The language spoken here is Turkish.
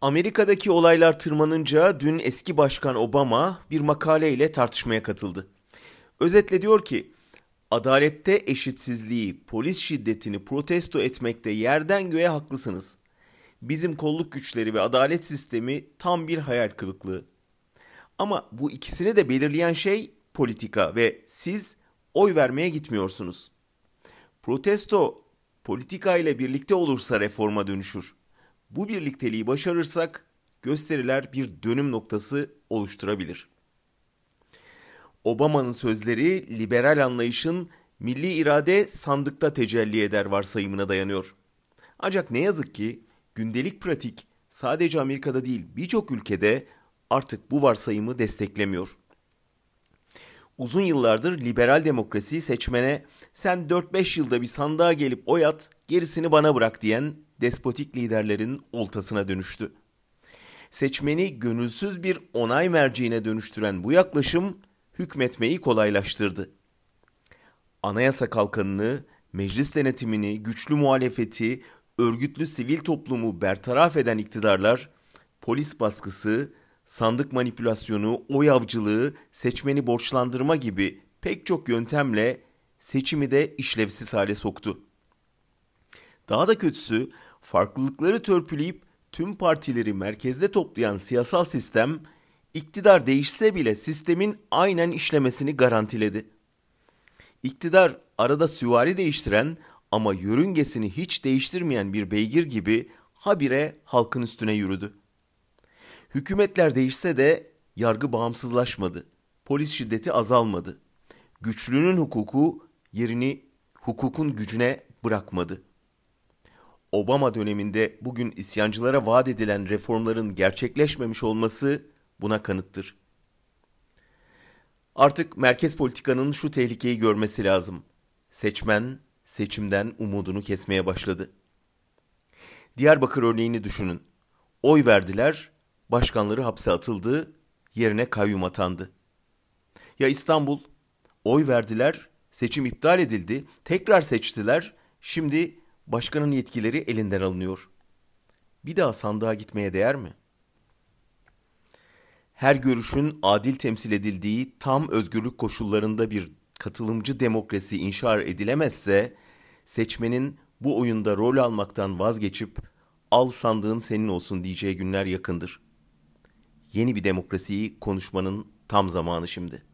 Amerika'daki olaylar tırmanınca dün eski başkan Obama bir makaleyle tartışmaya katıldı. Özetle diyor ki, adalette eşitsizliği, polis şiddetini protesto etmekte yerden göğe haklısınız. Bizim kolluk güçleri ve adalet sistemi tam bir hayal kırıklığı. Ama bu ikisini de belirleyen şey politika ve siz oy vermeye gitmiyorsunuz. Protesto politika ile birlikte olursa reforma dönüşür. Bu birlikteliği başarırsak gösteriler bir dönüm noktası oluşturabilir. Obama'nın sözleri liberal anlayışın milli irade sandıkta tecelli eder varsayımına dayanıyor. Ancak ne yazık ki gündelik pratik sadece Amerika'da değil birçok ülkede artık bu varsayımı desteklemiyor. Uzun yıllardır liberal demokrasi seçmene sen 4-5 yılda bir sandığa gelip oy at gerisini bana bırak diyen despotik liderlerin oltasına dönüştü. Seçmeni gönülsüz bir onay merciğine dönüştüren bu yaklaşım hükmetmeyi kolaylaştırdı. Anayasa kalkanını, meclis denetimini, güçlü muhalefeti, örgütlü sivil toplumu bertaraf eden iktidarlar, polis baskısı, sandık manipülasyonu, oy avcılığı, seçmeni borçlandırma gibi pek çok yöntemle seçimi de işlevsiz hale soktu. Daha da kötüsü farklılıkları törpüleyip tüm partileri merkezde toplayan siyasal sistem iktidar değişse bile sistemin aynen işlemesini garantiledi. İktidar arada süvari değiştiren ama yörüngesini hiç değiştirmeyen bir beygir gibi habire halkın üstüne yürüdü. Hükümetler değişse de yargı bağımsızlaşmadı. Polis şiddeti azalmadı. Güçlünün hukuku yerini hukukun gücüne bırakmadı. Obama döneminde bugün isyancılara vaat edilen reformların gerçekleşmemiş olması buna kanıttır. Artık merkez politikanın şu tehlikeyi görmesi lazım. Seçmen seçimden umudunu kesmeye başladı. Diyarbakır örneğini düşünün. Oy verdiler, başkanları hapse atıldı, yerine kayyum atandı. Ya İstanbul, oy verdiler, seçim iptal edildi, tekrar seçtiler, şimdi başkanın yetkileri elinden alınıyor. Bir daha sandığa gitmeye değer mi? Her görüşün adil temsil edildiği tam özgürlük koşullarında bir katılımcı demokrasi inşa edilemezse seçmenin bu oyunda rol almaktan vazgeçip al sandığın senin olsun diyeceği günler yakındır. Yeni bir demokrasiyi konuşmanın tam zamanı şimdi.